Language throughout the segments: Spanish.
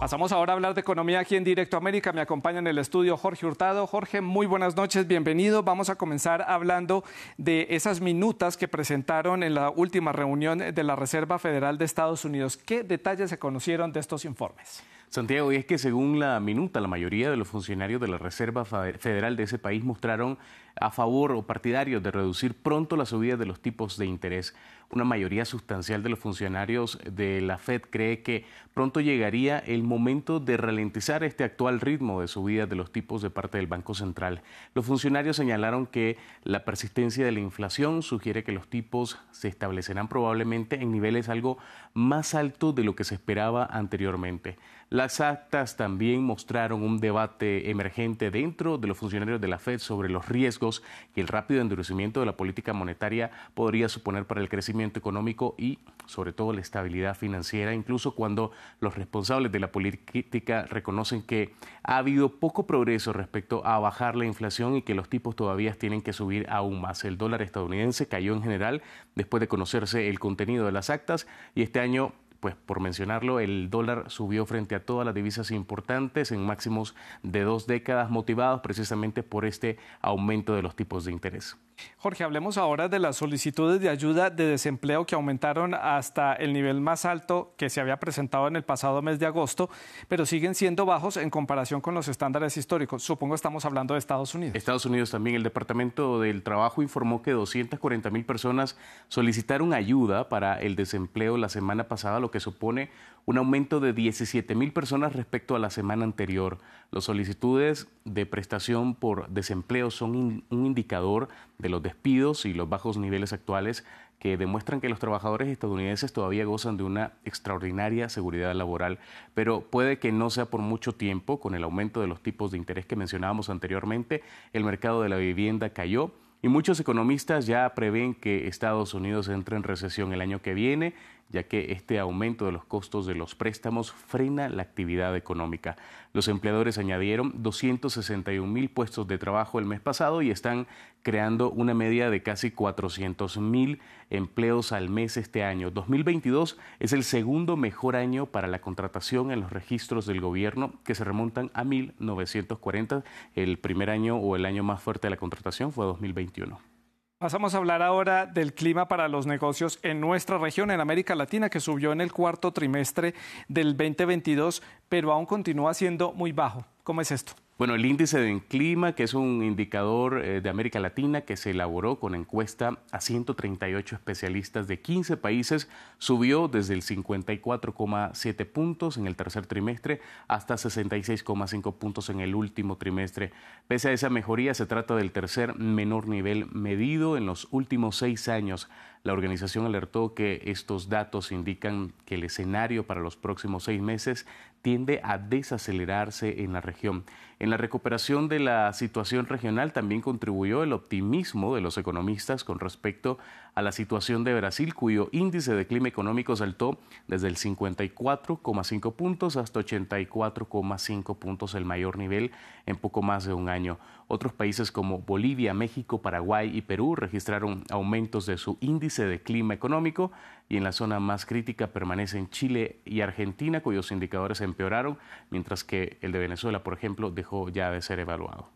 Pasamos ahora a hablar de economía aquí en Directo América. Me acompaña en el estudio Jorge Hurtado. Jorge, muy buenas noches, bienvenido. Vamos a comenzar hablando de esas minutas que presentaron en la última reunión de la Reserva Federal de Estados Unidos. ¿Qué detalles se conocieron de estos informes? Santiago, y es que según la minuta, la mayoría de los funcionarios de la Reserva Federal de ese país mostraron a favor o partidarios de reducir pronto la subida de los tipos de interés. Una mayoría sustancial de los funcionarios de la Fed cree que pronto llegaría el momento de ralentizar este actual ritmo de subida de los tipos de parte del Banco Central. Los funcionarios señalaron que la persistencia de la inflación sugiere que los tipos se establecerán probablemente en niveles algo más altos de lo que se esperaba anteriormente. Las actas también mostraron un debate emergente dentro de los funcionarios de la Fed sobre los riesgos que el rápido endurecimiento de la política monetaria podría suponer para el crecimiento económico y sobre todo la estabilidad financiera, incluso cuando los responsables de la política reconocen que ha habido poco progreso respecto a bajar la inflación y que los tipos todavía tienen que subir aún más. El dólar estadounidense cayó en general después de conocerse el contenido de las actas y este año pues por mencionarlo, el dólar subió frente a todas las divisas importantes en máximos de dos décadas, motivados precisamente por este aumento de los tipos de interés. Jorge, hablemos ahora de las solicitudes de ayuda de desempleo que aumentaron hasta el nivel más alto que se había presentado en el pasado mes de agosto, pero siguen siendo bajos en comparación con los estándares históricos. Supongo estamos hablando de Estados Unidos. Estados Unidos también. El Departamento del Trabajo informó que 240 mil personas solicitaron ayuda para el desempleo la semana pasada, lo que supone un aumento de 17 mil personas respecto a la semana anterior. Las solicitudes de prestación por desempleo son un indicador de los despidos y los bajos niveles actuales que demuestran que los trabajadores estadounidenses todavía gozan de una extraordinaria seguridad laboral, pero puede que no sea por mucho tiempo con el aumento de los tipos de interés que mencionábamos anteriormente. El mercado de la vivienda cayó y muchos economistas ya prevén que Estados Unidos entre en recesión el año que viene ya que este aumento de los costos de los préstamos frena la actividad económica. Los empleadores añadieron 261 mil puestos de trabajo el mes pasado y están creando una media de casi 400 mil empleos al mes este año. 2022 es el segundo mejor año para la contratación en los registros del gobierno que se remontan a 1940. El primer año o el año más fuerte de la contratación fue 2021. Pasamos a hablar ahora del clima para los negocios en nuestra región, en América Latina, que subió en el cuarto trimestre del 2022, pero aún continúa siendo muy bajo. ¿Cómo es esto? Bueno, el índice de clima, que es un indicador eh, de América Latina que se elaboró con encuesta a 138 especialistas de 15 países, subió desde el 54,7 puntos en el tercer trimestre hasta 66,5 puntos en el último trimestre. Pese a esa mejoría, se trata del tercer menor nivel medido en los últimos seis años. La organización alertó que estos datos indican que el escenario para los próximos seis meses tiende a desacelerarse en la región. En la recuperación de la situación regional también contribuyó el optimismo de los economistas con respecto a la situación de Brasil, cuyo índice de clima económico saltó desde el 54,5 puntos hasta 84,5 puntos, el mayor nivel en poco más de un año. Otros países como Bolivia, México, Paraguay y Perú registraron aumentos de su índice de clima económico y en la zona más crítica permanecen Chile y Argentina, cuyos indicadores empeoraron, mientras que el de Venezuela, por ejemplo, dejó ya de ser evaluado.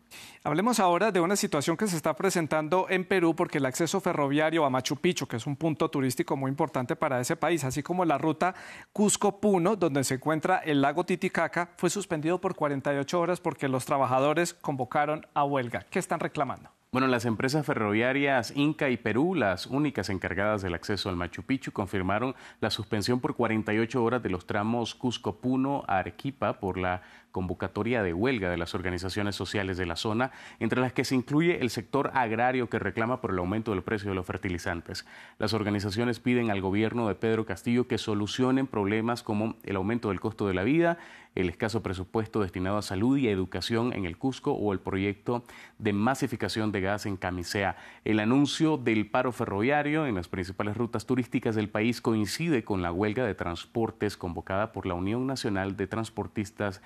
Hablemos ahora de una situación que se está presentando en Perú porque el acceso ferroviario a Machu Picchu, que es un punto turístico muy importante para ese país, así como la ruta Cusco-Puno, donde se encuentra el lago Titicaca, fue suspendido por 48 horas porque los trabajadores convocaron a huelga. ¿Qué están reclamando? Bueno, las empresas ferroviarias Inca y Perú, las únicas encargadas del acceso al Machu Picchu, confirmaron la suspensión por 48 horas de los tramos Cusco-Puno a Arequipa por la convocatoria de huelga de las organizaciones sociales de la zona, entre las que se incluye el sector agrario que reclama por el aumento del precio de los fertilizantes. Las organizaciones piden al gobierno de Pedro Castillo que solucionen problemas como el aumento del costo de la vida, el escaso presupuesto destinado a salud y educación en el Cusco o el proyecto de masificación de gas en Camisea. El anuncio del paro ferroviario en las principales rutas turísticas del país coincide con la huelga de transportes convocada por la Unión Nacional de Transportistas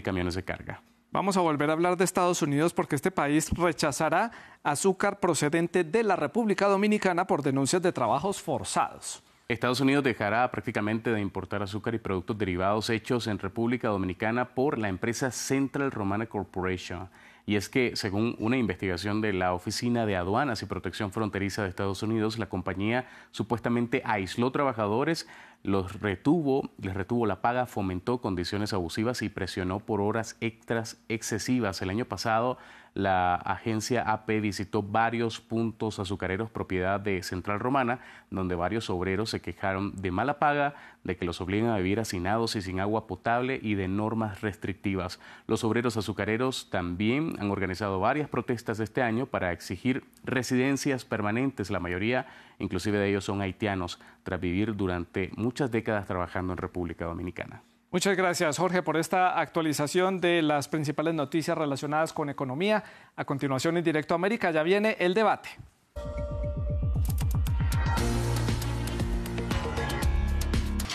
Camiones de Carga. Vamos a volver a hablar de Estados Unidos porque este país rechazará azúcar procedente de la República Dominicana por denuncias de trabajos forzados. Estados Unidos dejará prácticamente de importar azúcar y productos derivados hechos en República Dominicana por la empresa Central Romana Corporation. Y es que, según una investigación de la Oficina de Aduanas y Protección Fronteriza de Estados Unidos, la compañía supuestamente aisló trabajadores, los retuvo, les retuvo la paga, fomentó condiciones abusivas y presionó por horas extras excesivas. El año pasado, la agencia AP visitó varios puntos azucareros propiedad de Central Romana, donde varios obreros se quejaron de mala paga, de que los obligan a vivir hacinados y sin agua potable y de normas restrictivas. Los obreros azucareros también han organizado varias protestas este año para exigir residencias permanentes. La mayoría, inclusive de ellos, son haitianos, tras vivir durante muchas décadas trabajando en República Dominicana. Muchas gracias, Jorge, por esta actualización de las principales noticias relacionadas con economía. A continuación, en Directo América, ya viene el debate.